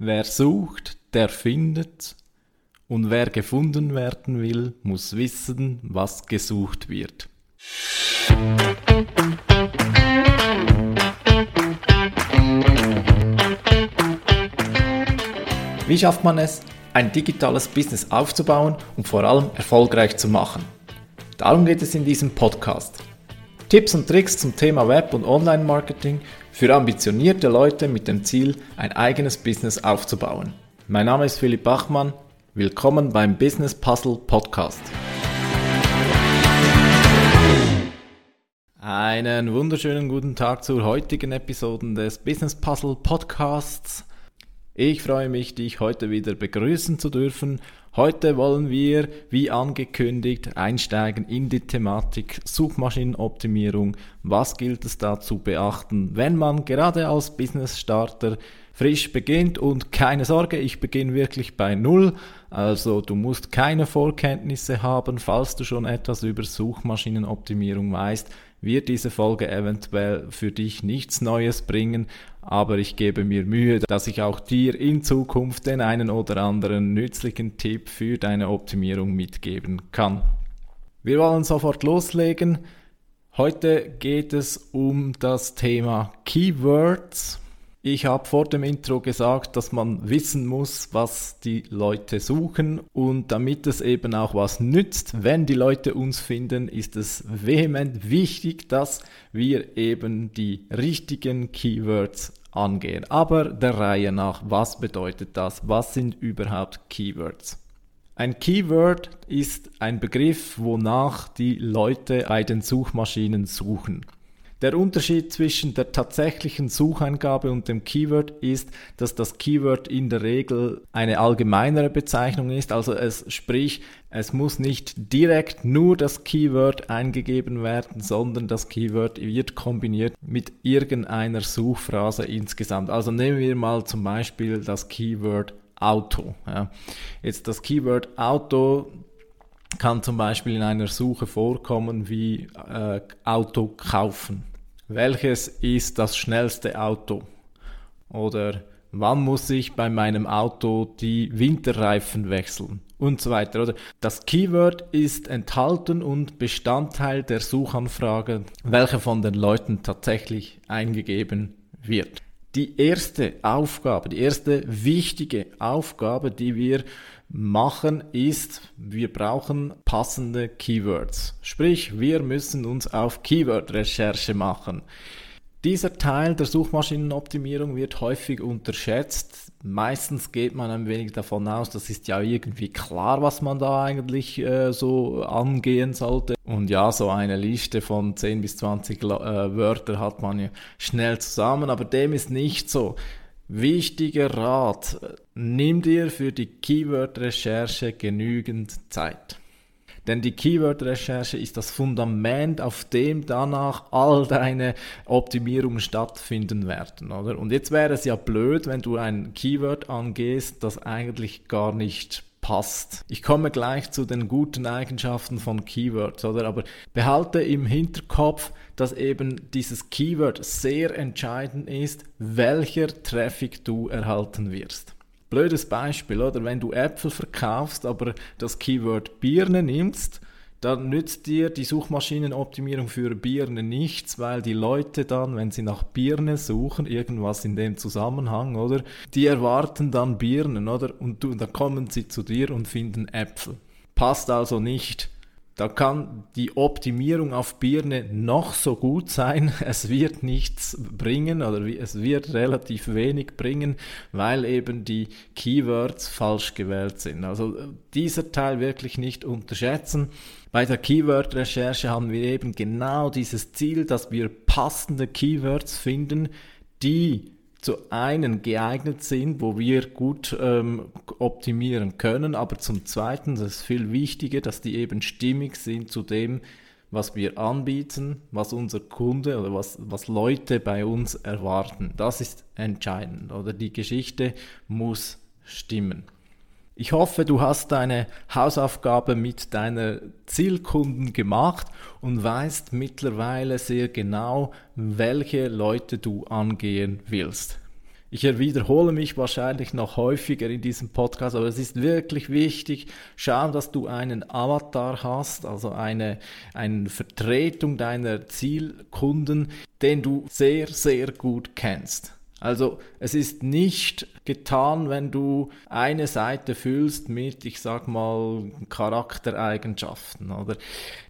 wer sucht, der findet, und wer gefunden werden will, muss wissen, was gesucht wird. Wie schafft man es, ein digitales Business aufzubauen und vor allem erfolgreich zu machen? Darum geht es in diesem Podcast. Tipps und Tricks zum Thema Web- und Online-Marketing für ambitionierte Leute mit dem Ziel, ein eigenes Business aufzubauen. Mein Name ist Philipp Bachmann. Willkommen beim Business Puzzle Podcast. Einen wunderschönen guten Tag zur heutigen Episode des Business Puzzle Podcasts. Ich freue mich, dich heute wieder begrüßen zu dürfen Heute wollen wir, wie angekündigt, einsteigen in die Thematik Suchmaschinenoptimierung. Was gilt es da zu beachten, wenn man gerade als Business Starter frisch beginnt und keine Sorge, ich beginne wirklich bei Null. Also du musst keine Vorkenntnisse haben, falls du schon etwas über Suchmaschinenoptimierung weißt wird diese Folge eventuell für dich nichts Neues bringen, aber ich gebe mir Mühe, dass ich auch dir in Zukunft den einen oder anderen nützlichen Tipp für deine Optimierung mitgeben kann. Wir wollen sofort loslegen. Heute geht es um das Thema Keywords. Ich habe vor dem Intro gesagt, dass man wissen muss, was die Leute suchen und damit es eben auch was nützt, wenn die Leute uns finden, ist es vehement wichtig, dass wir eben die richtigen Keywords angehen. Aber der Reihe nach, was bedeutet das? Was sind überhaupt Keywords? Ein Keyword ist ein Begriff, wonach die Leute bei den Suchmaschinen suchen. Der Unterschied zwischen der tatsächlichen Sucheingabe und dem Keyword ist, dass das Keyword in der Regel eine allgemeinere Bezeichnung ist, also es sprich, es muss nicht direkt nur das Keyword eingegeben werden, sondern das Keyword wird kombiniert mit irgendeiner Suchphrase insgesamt. Also nehmen wir mal zum Beispiel das Keyword Auto. Ja. Jetzt das Keyword Auto kann zum Beispiel in einer Suche vorkommen wie äh, Auto kaufen. Welches ist das schnellste Auto? Oder wann muss ich bei meinem Auto die Winterreifen wechseln? Und so weiter. Oder das Keyword ist enthalten und Bestandteil der Suchanfrage, welche von den Leuten tatsächlich eingegeben wird. Die erste Aufgabe, die erste wichtige Aufgabe, die wir machen, ist, wir brauchen passende Keywords. Sprich, wir müssen uns auf Keyword-Recherche machen. Dieser Teil der Suchmaschinenoptimierung wird häufig unterschätzt. Meistens geht man ein wenig davon aus, das ist ja irgendwie klar, was man da eigentlich äh, so angehen sollte. Und ja, so eine Liste von 10 bis 20 äh, Wörter hat man ja schnell zusammen, aber dem ist nicht so. Wichtiger Rat, nimm dir für die Keyword-Recherche genügend Zeit. Denn die Keyword-Recherche ist das Fundament, auf dem danach all deine Optimierungen stattfinden werden, oder? Und jetzt wäre es ja blöd, wenn du ein Keyword angehst, das eigentlich gar nicht passt. Ich komme gleich zu den guten Eigenschaften von Keywords, oder? Aber behalte im Hinterkopf, dass eben dieses Keyword sehr entscheidend ist, welcher Traffic du erhalten wirst. Blödes Beispiel, oder? Wenn du Äpfel verkaufst, aber das Keyword Birne nimmst, dann nützt dir die Suchmaschinenoptimierung für Birne nichts, weil die Leute dann, wenn sie nach Birne suchen, irgendwas in dem Zusammenhang, oder? Die erwarten dann Birnen, oder? Und du, dann kommen sie zu dir und finden Äpfel. Passt also nicht. Da kann die Optimierung auf Birne noch so gut sein, es wird nichts bringen oder es wird relativ wenig bringen, weil eben die Keywords falsch gewählt sind. Also dieser Teil wirklich nicht unterschätzen. Bei der Keyword-Recherche haben wir eben genau dieses Ziel, dass wir passende Keywords finden, die zu einen geeignet sind, wo wir gut ähm, optimieren können, aber zum Zweiten, das ist viel wichtiger, dass die eben stimmig sind zu dem, was wir anbieten, was unser Kunde oder was, was Leute bei uns erwarten. Das ist entscheidend oder die Geschichte muss stimmen. Ich hoffe, du hast deine Hausaufgabe mit deiner Zielkunden gemacht und weißt mittlerweile sehr genau, welche Leute du angehen willst. Ich wiederhole mich wahrscheinlich noch häufiger in diesem Podcast, aber es ist wirklich wichtig, schau, dass du einen Avatar hast, also eine, eine Vertretung deiner Zielkunden, den du sehr, sehr gut kennst. Also es ist nicht getan, wenn du eine Seite füllst mit, ich sag mal, Charaktereigenschaften oder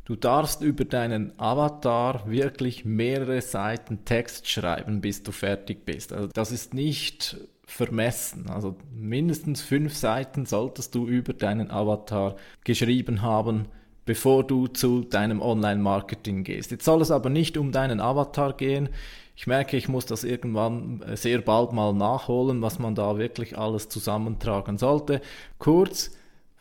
du darfst über deinen Avatar wirklich mehrere Seiten Text schreiben, bis du fertig bist. Also das ist nicht vermessen. Also mindestens fünf Seiten solltest du über deinen Avatar geschrieben haben, bevor du zu deinem Online-Marketing gehst. Jetzt soll es aber nicht um deinen Avatar gehen. Ich merke, ich muss das irgendwann äh, sehr bald mal nachholen, was man da wirklich alles zusammentragen sollte. Kurz,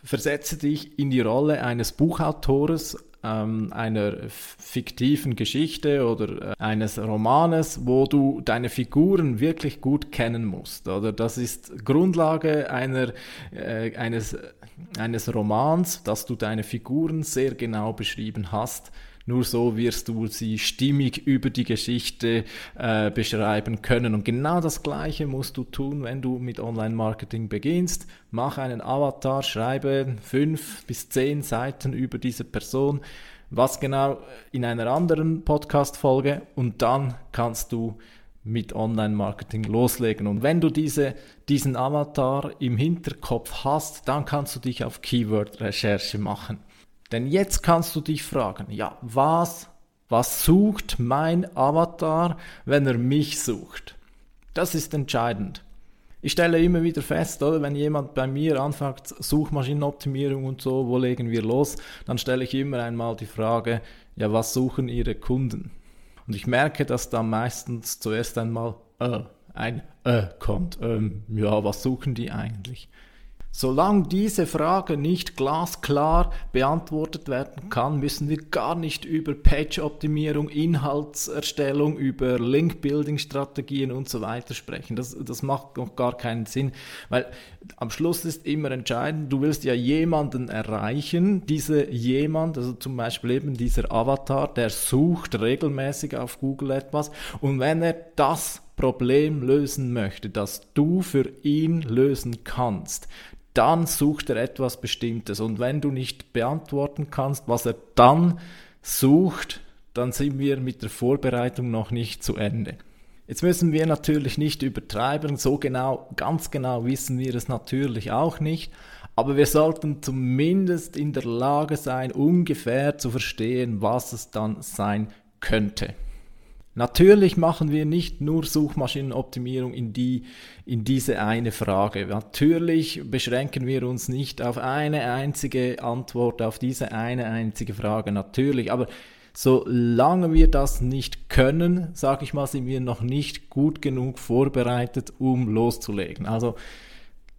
versetze dich in die Rolle eines Buchautores, ähm, einer fiktiven Geschichte oder äh, eines Romanes, wo du deine Figuren wirklich gut kennen musst. Oder das ist Grundlage einer, äh, eines, eines Romans, dass du deine Figuren sehr genau beschrieben hast nur so wirst du sie stimmig über die Geschichte äh, beschreiben können. Und genau das Gleiche musst du tun, wenn du mit Online-Marketing beginnst. Mach einen Avatar, schreibe fünf bis zehn Seiten über diese Person. Was genau in einer anderen Podcast-Folge und dann kannst du mit Online-Marketing loslegen. Und wenn du diese, diesen Avatar im Hinterkopf hast, dann kannst du dich auf Keyword-Recherche machen. Denn jetzt kannst du dich fragen, ja, was, was sucht mein Avatar, wenn er mich sucht? Das ist entscheidend. Ich stelle immer wieder fest, oder, wenn jemand bei mir anfängt, Suchmaschinenoptimierung und so, wo legen wir los, dann stelle ich immer einmal die Frage, ja, was suchen Ihre Kunden? Und ich merke, dass da meistens zuerst einmal äh, ein äh kommt. Ähm, ja, was suchen die eigentlich? Solange diese Frage nicht glasklar beantwortet werden kann, müssen wir gar nicht über Page-Optimierung, Inhaltserstellung, über Link-Building-Strategien und so weiter sprechen. Das, das macht noch gar keinen Sinn, weil am Schluss ist immer entscheidend, du willst ja jemanden erreichen, diese jemand, also zum Beispiel eben dieser Avatar, der sucht regelmäßig auf Google etwas und wenn er das Problem lösen möchte, das du für ihn lösen kannst, dann sucht er etwas Bestimmtes. Und wenn du nicht beantworten kannst, was er dann sucht, dann sind wir mit der Vorbereitung noch nicht zu Ende. Jetzt müssen wir natürlich nicht übertreiben, so genau, ganz genau wissen wir es natürlich auch nicht, aber wir sollten zumindest in der Lage sein, ungefähr zu verstehen, was es dann sein könnte. Natürlich machen wir nicht nur Suchmaschinenoptimierung in, die, in diese eine Frage. Natürlich beschränken wir uns nicht auf eine einzige Antwort, auf diese eine einzige Frage. Natürlich, aber solange wir das nicht können, sage ich mal, sind wir noch nicht gut genug vorbereitet, um loszulegen. Also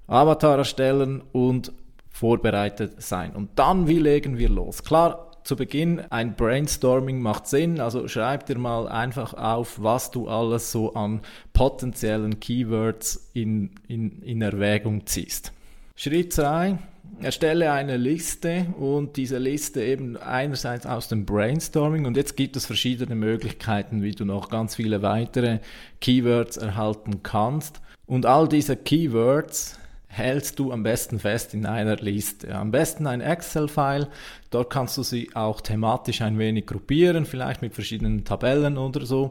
Avatar erstellen und vorbereitet sein. Und dann, wie legen wir los? Klar, zu Beginn, ein Brainstorming macht Sinn, also schreib dir mal einfach auf, was du alles so an potenziellen Keywords in, in, in Erwägung ziehst. Schritt 2, erstelle eine Liste und diese Liste eben einerseits aus dem Brainstorming und jetzt gibt es verschiedene Möglichkeiten, wie du noch ganz viele weitere Keywords erhalten kannst. Und all diese Keywords hältst du am besten fest in einer Liste. Am besten ein Excel-File, dort kannst du sie auch thematisch ein wenig gruppieren, vielleicht mit verschiedenen Tabellen oder so.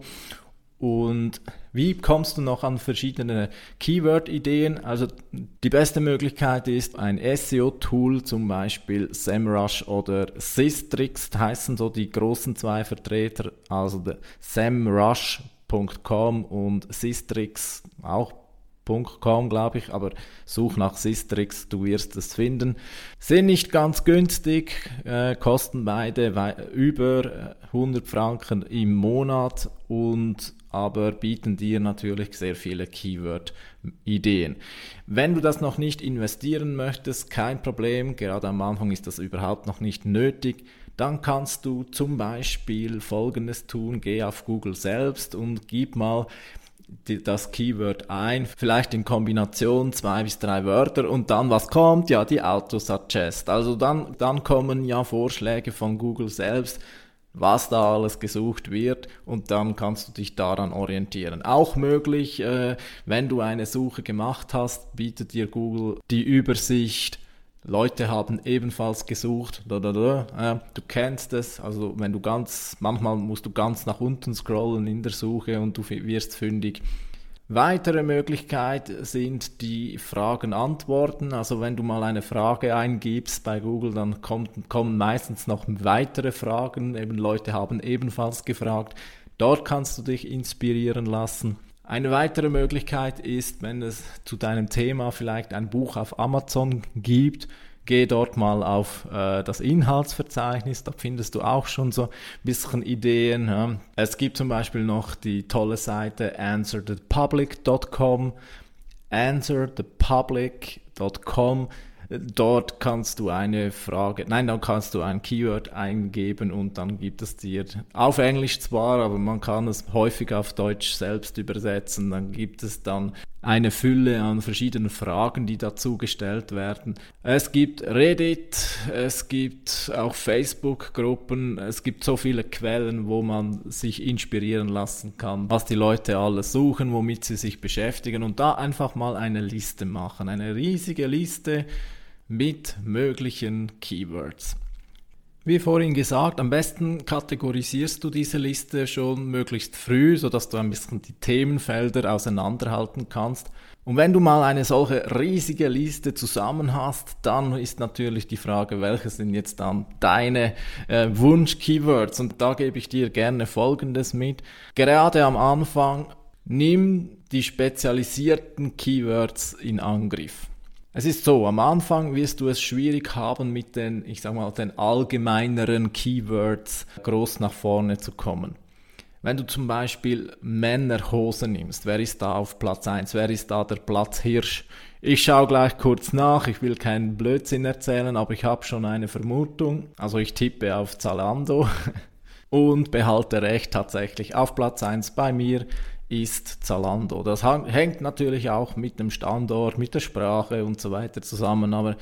Und wie kommst du noch an verschiedene Keyword-Ideen? Also die beste Möglichkeit ist ein SEO-Tool, zum Beispiel SEMrush oder Systrix, heißen so die großen zwei Vertreter, also SEMrush.com und Systrix auch Com, glaube ich, aber such nach Sistrix, du wirst es finden. Sind nicht ganz günstig, äh, kosten beide über 100 äh, Franken im Monat und aber bieten dir natürlich sehr viele Keyword-Ideen. Wenn du das noch nicht investieren möchtest, kein Problem, gerade am Anfang ist das überhaupt noch nicht nötig, dann kannst du zum Beispiel Folgendes tun, geh auf Google selbst und gib mal das Keyword ein, vielleicht in Kombination zwei bis drei Wörter und dann was kommt? Ja, die Autosuggest. Also dann, dann kommen ja Vorschläge von Google selbst. was da alles gesucht wird und dann kannst du dich daran orientieren. Auch möglich, äh, wenn du eine Suche gemacht hast, bietet dir Google die Übersicht. Leute haben ebenfalls gesucht. Du kennst es. Also wenn du ganz, manchmal musst du ganz nach unten scrollen in der Suche und du wirst fündig. Weitere Möglichkeit sind die Fragen-Antworten. Also wenn du mal eine Frage eingibst bei Google, dann kommt, kommen meistens noch weitere Fragen. Eben Leute haben ebenfalls gefragt. Dort kannst du dich inspirieren lassen. Eine weitere Möglichkeit ist, wenn es zu deinem Thema vielleicht ein Buch auf Amazon gibt, geh dort mal auf äh, das Inhaltsverzeichnis, da findest du auch schon so ein bisschen Ideen. Ja. Es gibt zum Beispiel noch die tolle Seite answerthepublic.com, answerthepublic.com Dort kannst du eine Frage, nein, dann kannst du ein Keyword eingeben und dann gibt es dir auf Englisch zwar, aber man kann es häufig auf Deutsch selbst übersetzen. Dann gibt es dann eine Fülle an verschiedenen Fragen, die dazu gestellt werden. Es gibt Reddit, es gibt auch Facebook-Gruppen, es gibt so viele Quellen, wo man sich inspirieren lassen kann, was die Leute alles suchen, womit sie sich beschäftigen und da einfach mal eine Liste machen, eine riesige Liste mit möglichen Keywords. Wie vorhin gesagt, am besten kategorisierst du diese Liste schon möglichst früh, sodass du ein bisschen die Themenfelder auseinanderhalten kannst. Und wenn du mal eine solche riesige Liste zusammen hast, dann ist natürlich die Frage, welche sind jetzt dann deine äh, Wunsch-Keywords? Und da gebe ich dir gerne Folgendes mit. Gerade am Anfang, nimm die spezialisierten Keywords in Angriff. Es ist so, am Anfang wirst du es schwierig haben, mit den, ich sag mal, den allgemeineren Keywords groß nach vorne zu kommen. Wenn du zum Beispiel Männerhose nimmst, wer ist da auf Platz 1? Wer ist da der Platzhirsch? Ich schaue gleich kurz nach, ich will keinen Blödsinn erzählen, aber ich habe schon eine Vermutung. Also ich tippe auf Zalando und behalte recht tatsächlich. Auf Platz 1 bei mir ist Zalando. Das hängt natürlich auch mit dem Standort, mit der Sprache und so weiter zusammen, aber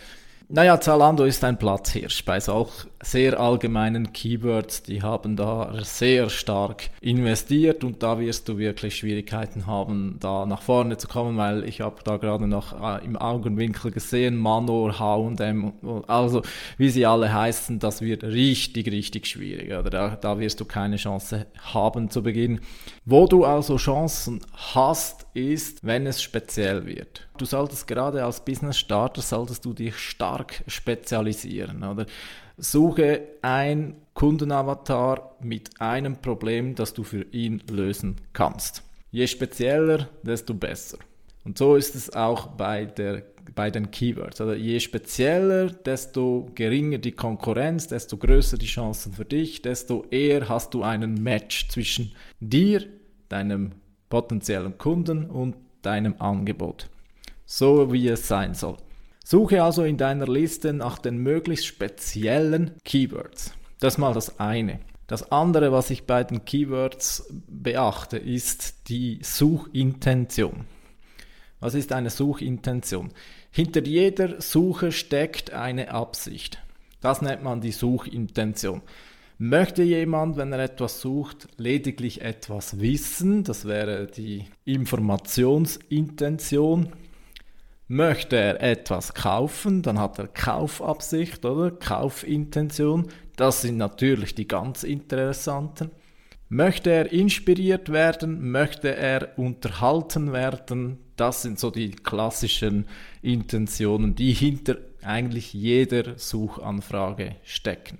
naja, Zalando ist ein Platzhirsch bei solch sehr allgemeinen Keywords. Die haben da sehr stark investiert und da wirst du wirklich Schwierigkeiten haben, da nach vorne zu kommen, weil ich habe da gerade noch äh, im Augenwinkel gesehen, Manor, H&M, also wie sie alle heißen, das wird richtig, richtig schwierig. Oder da, da wirst du keine Chance haben zu Beginn. Wo du also Chancen hast, ist, wenn es speziell wird. Du solltest gerade als Business Starter solltest du dich stark spezialisieren, oder? Suche ein Kundenavatar mit einem Problem, das du für ihn lösen kannst. Je spezieller, desto besser. Und so ist es auch bei, der, bei den Keywords. Also je spezieller, desto geringer die Konkurrenz, desto größer die Chancen für dich, desto eher hast du einen Match zwischen dir, deinem potenziellen Kunden und deinem Angebot. So wie es sein soll. Suche also in deiner Liste nach den möglichst speziellen Keywords. Das ist mal das eine. Das andere, was ich bei den Keywords beachte, ist die Suchintention. Was ist eine Suchintention? Hinter jeder Suche steckt eine Absicht. Das nennt man die Suchintention. Möchte jemand, wenn er etwas sucht, lediglich etwas wissen? Das wäre die Informationsintention. Möchte er etwas kaufen, dann hat er Kaufabsicht oder Kaufintention. Das sind natürlich die ganz interessanten. Möchte er inspiriert werden? Möchte er unterhalten werden? Das sind so die klassischen Intentionen, die hinter eigentlich jeder Suchanfrage stecken.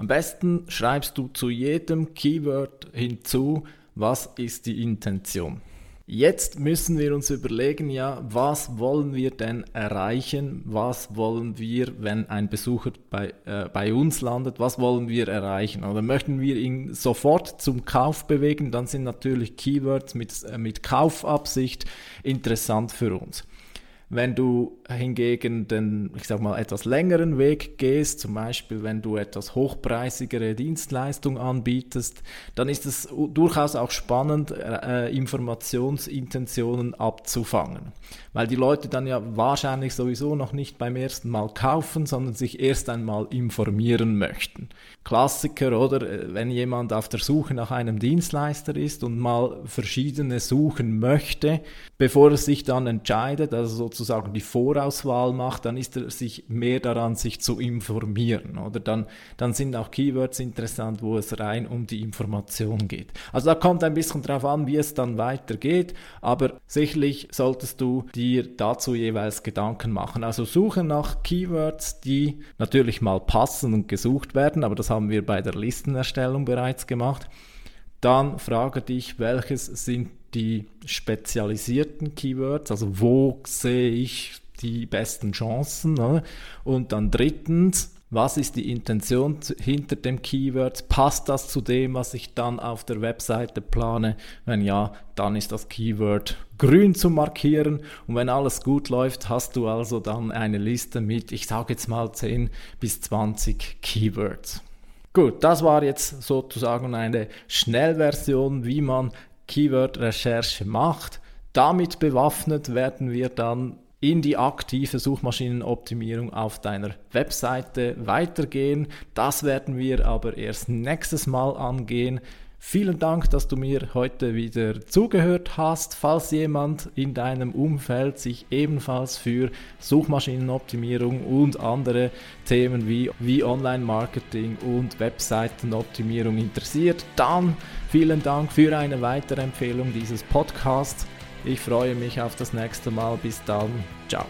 Am besten schreibst du zu jedem Keyword hinzu, was ist die Intention. Jetzt müssen wir uns überlegen, ja, was wollen wir denn erreichen? Was wollen wir, wenn ein Besucher bei, äh, bei uns landet, was wollen wir erreichen? Oder möchten wir ihn sofort zum Kauf bewegen? Dann sind natürlich Keywords mit, äh, mit Kaufabsicht interessant für uns. Wenn du hingegen den, ich sag mal, etwas längeren Weg gehst, zum Beispiel wenn du etwas hochpreisigere Dienstleistung anbietest, dann ist es durchaus auch spannend, äh, Informationsintentionen abzufangen. Weil die Leute dann ja wahrscheinlich sowieso noch nicht beim ersten Mal kaufen, sondern sich erst einmal informieren möchten. Klassiker, oder? Äh, wenn jemand auf der Suche nach einem Dienstleister ist und mal verschiedene suchen möchte, bevor er sich dann entscheidet, also sozusagen die Vorauswahl macht, dann ist er sich mehr daran, sich zu informieren. Oder dann, dann sind auch Keywords interessant, wo es rein um die Information geht. Also da kommt ein bisschen drauf an, wie es dann weitergeht, aber sicherlich solltest du dir dazu jeweils Gedanken machen. Also suche nach Keywords, die natürlich mal passen und gesucht werden, aber das haben wir bei der Listenerstellung bereits gemacht. Dann frage dich, welches sind die spezialisierten Keywords, also wo sehe ich die besten Chancen. Ne? Und dann drittens, was ist die Intention hinter dem Keyword? Passt das zu dem, was ich dann auf der Webseite plane? Wenn ja, dann ist das Keyword grün zu markieren. Und wenn alles gut läuft, hast du also dann eine Liste mit, ich sage jetzt mal 10 bis 20 Keywords. Gut, das war jetzt sozusagen eine Schnellversion, wie man Keyword-Recherche macht. Damit bewaffnet werden wir dann in die aktive Suchmaschinenoptimierung auf deiner Webseite weitergehen. Das werden wir aber erst nächstes Mal angehen. Vielen Dank, dass du mir heute wieder zugehört hast. Falls jemand in deinem Umfeld sich ebenfalls für Suchmaschinenoptimierung und andere Themen wie, wie Online-Marketing und Webseitenoptimierung interessiert, dann vielen Dank für eine weitere Empfehlung dieses Podcasts. Ich freue mich auf das nächste Mal. Bis dann. Ciao.